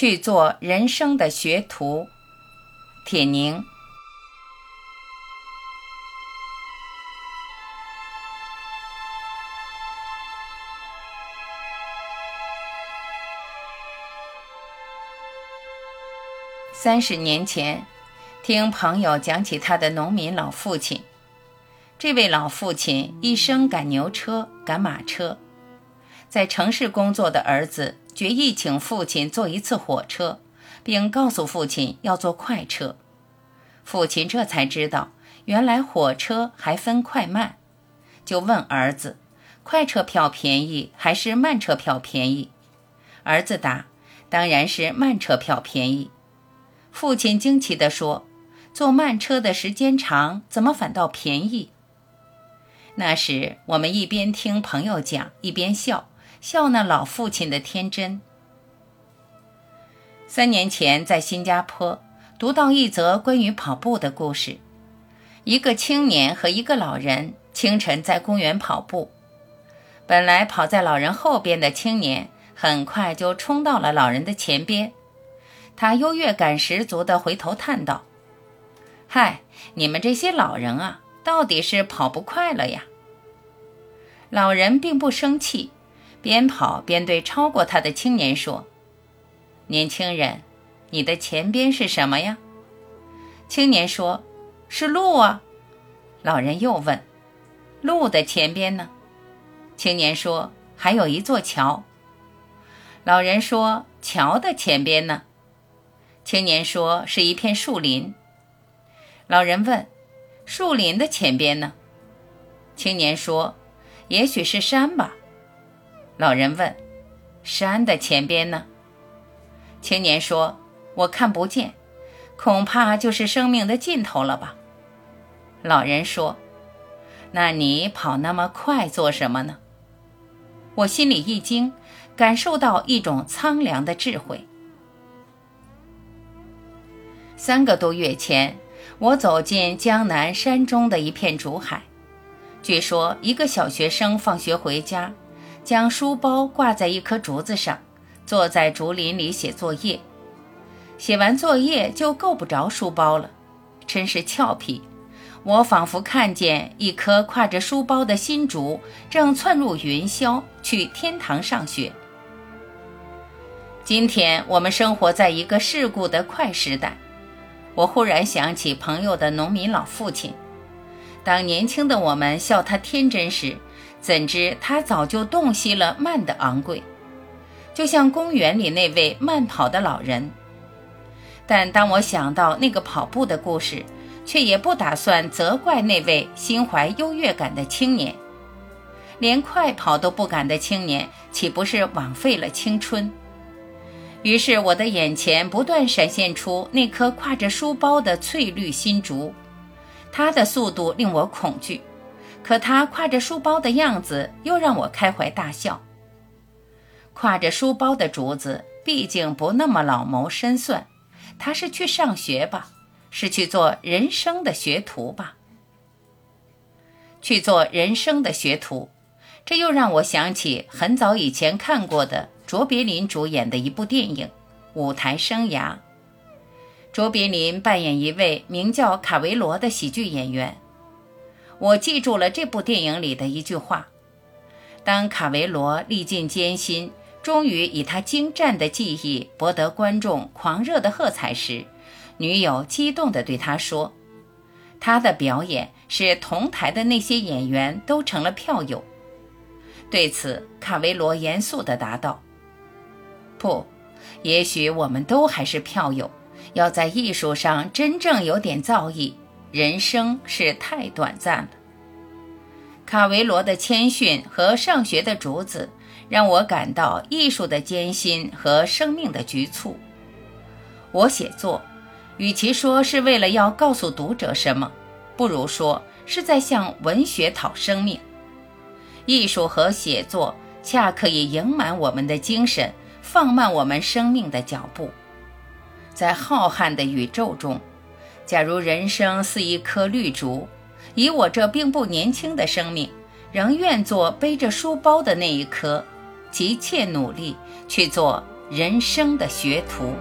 去做人生的学徒，铁凝。三十年前，听朋友讲起他的农民老父亲。这位老父亲一生赶牛车、赶马车，在城市工作的儿子决意请父亲坐一次火车，并告诉父亲要坐快车。父亲这才知道，原来火车还分快慢，就问儿子：“快车票便宜还是慢车票便宜？”儿子答：“当然是慢车票便宜。”父亲惊奇地说：“坐慢车的时间长，怎么反倒便宜？”那时，我们一边听朋友讲，一边笑笑那老父亲的天真。三年前，在新加坡读到一则关于跑步的故事：一个青年和一个老人清晨在公园跑步。本来跑在老人后边的青年，很快就冲到了老人的前边。他优越感十足的回头叹道：“嗨，你们这些老人啊，到底是跑不快了呀！”老人并不生气，边跑边对超过他的青年说：“年轻人，你的前边是什么呀？”青年说：“是路啊。”老人又问：“路的前边呢？”青年说：“还有一座桥。”老人说：“桥的前边呢？”青年说：“是一片树林。”老人问：“树林的前边呢？”青年说。也许是山吧，老人问：“山的前边呢？”青年说：“我看不见，恐怕就是生命的尽头了吧。”老人说：“那你跑那么快做什么呢？”我心里一惊，感受到一种苍凉的智慧。三个多月前，我走进江南山中的一片竹海。据说，一个小学生放学回家，将书包挂在一棵竹子上，坐在竹林里写作业。写完作业就够不着书包了，真是俏皮。我仿佛看见一棵挎着书包的新竹正窜入云霄，去天堂上学。今天我们生活在一个世故的快时代，我忽然想起朋友的农民老父亲。当年轻的我们笑他天真时，怎知他早就洞悉了慢的昂贵，就像公园里那位慢跑的老人。但当我想到那个跑步的故事，却也不打算责怪那位心怀优越感的青年。连快跑都不敢的青年，岂不是枉费了青春？于是我的眼前不断闪现出那颗挎着书包的翠绿新竹。它的速度令我恐惧，可他挎着书包的样子又让我开怀大笑。挎着书包的竹子毕竟不那么老谋深算，他是去上学吧，是去做人生的学徒吧？去做人生的学徒，这又让我想起很早以前看过的卓别林主演的一部电影《舞台生涯》。卓别林扮演一位名叫卡维罗的喜剧演员。我记住了这部电影里的一句话：当卡维罗历尽艰辛，终于以他精湛的技艺博得观众狂热的喝彩时，女友激动地对他说：“他的表演使同台的那些演员都成了票友。”对此，卡维罗严肃地答道：“不，也许我们都还是票友。”要在艺术上真正有点造诣，人生是太短暂了。卡维罗的谦逊和上学的竹子，让我感到艺术的艰辛和生命的局促。我写作，与其说是为了要告诉读者什么，不如说是在向文学讨生命。艺术和写作恰可以盈满我们的精神，放慢我们生命的脚步。在浩瀚的宇宙中，假如人生似一棵绿竹，以我这并不年轻的生命，仍愿做背着书包的那一棵，急切努力去做人生的学徒。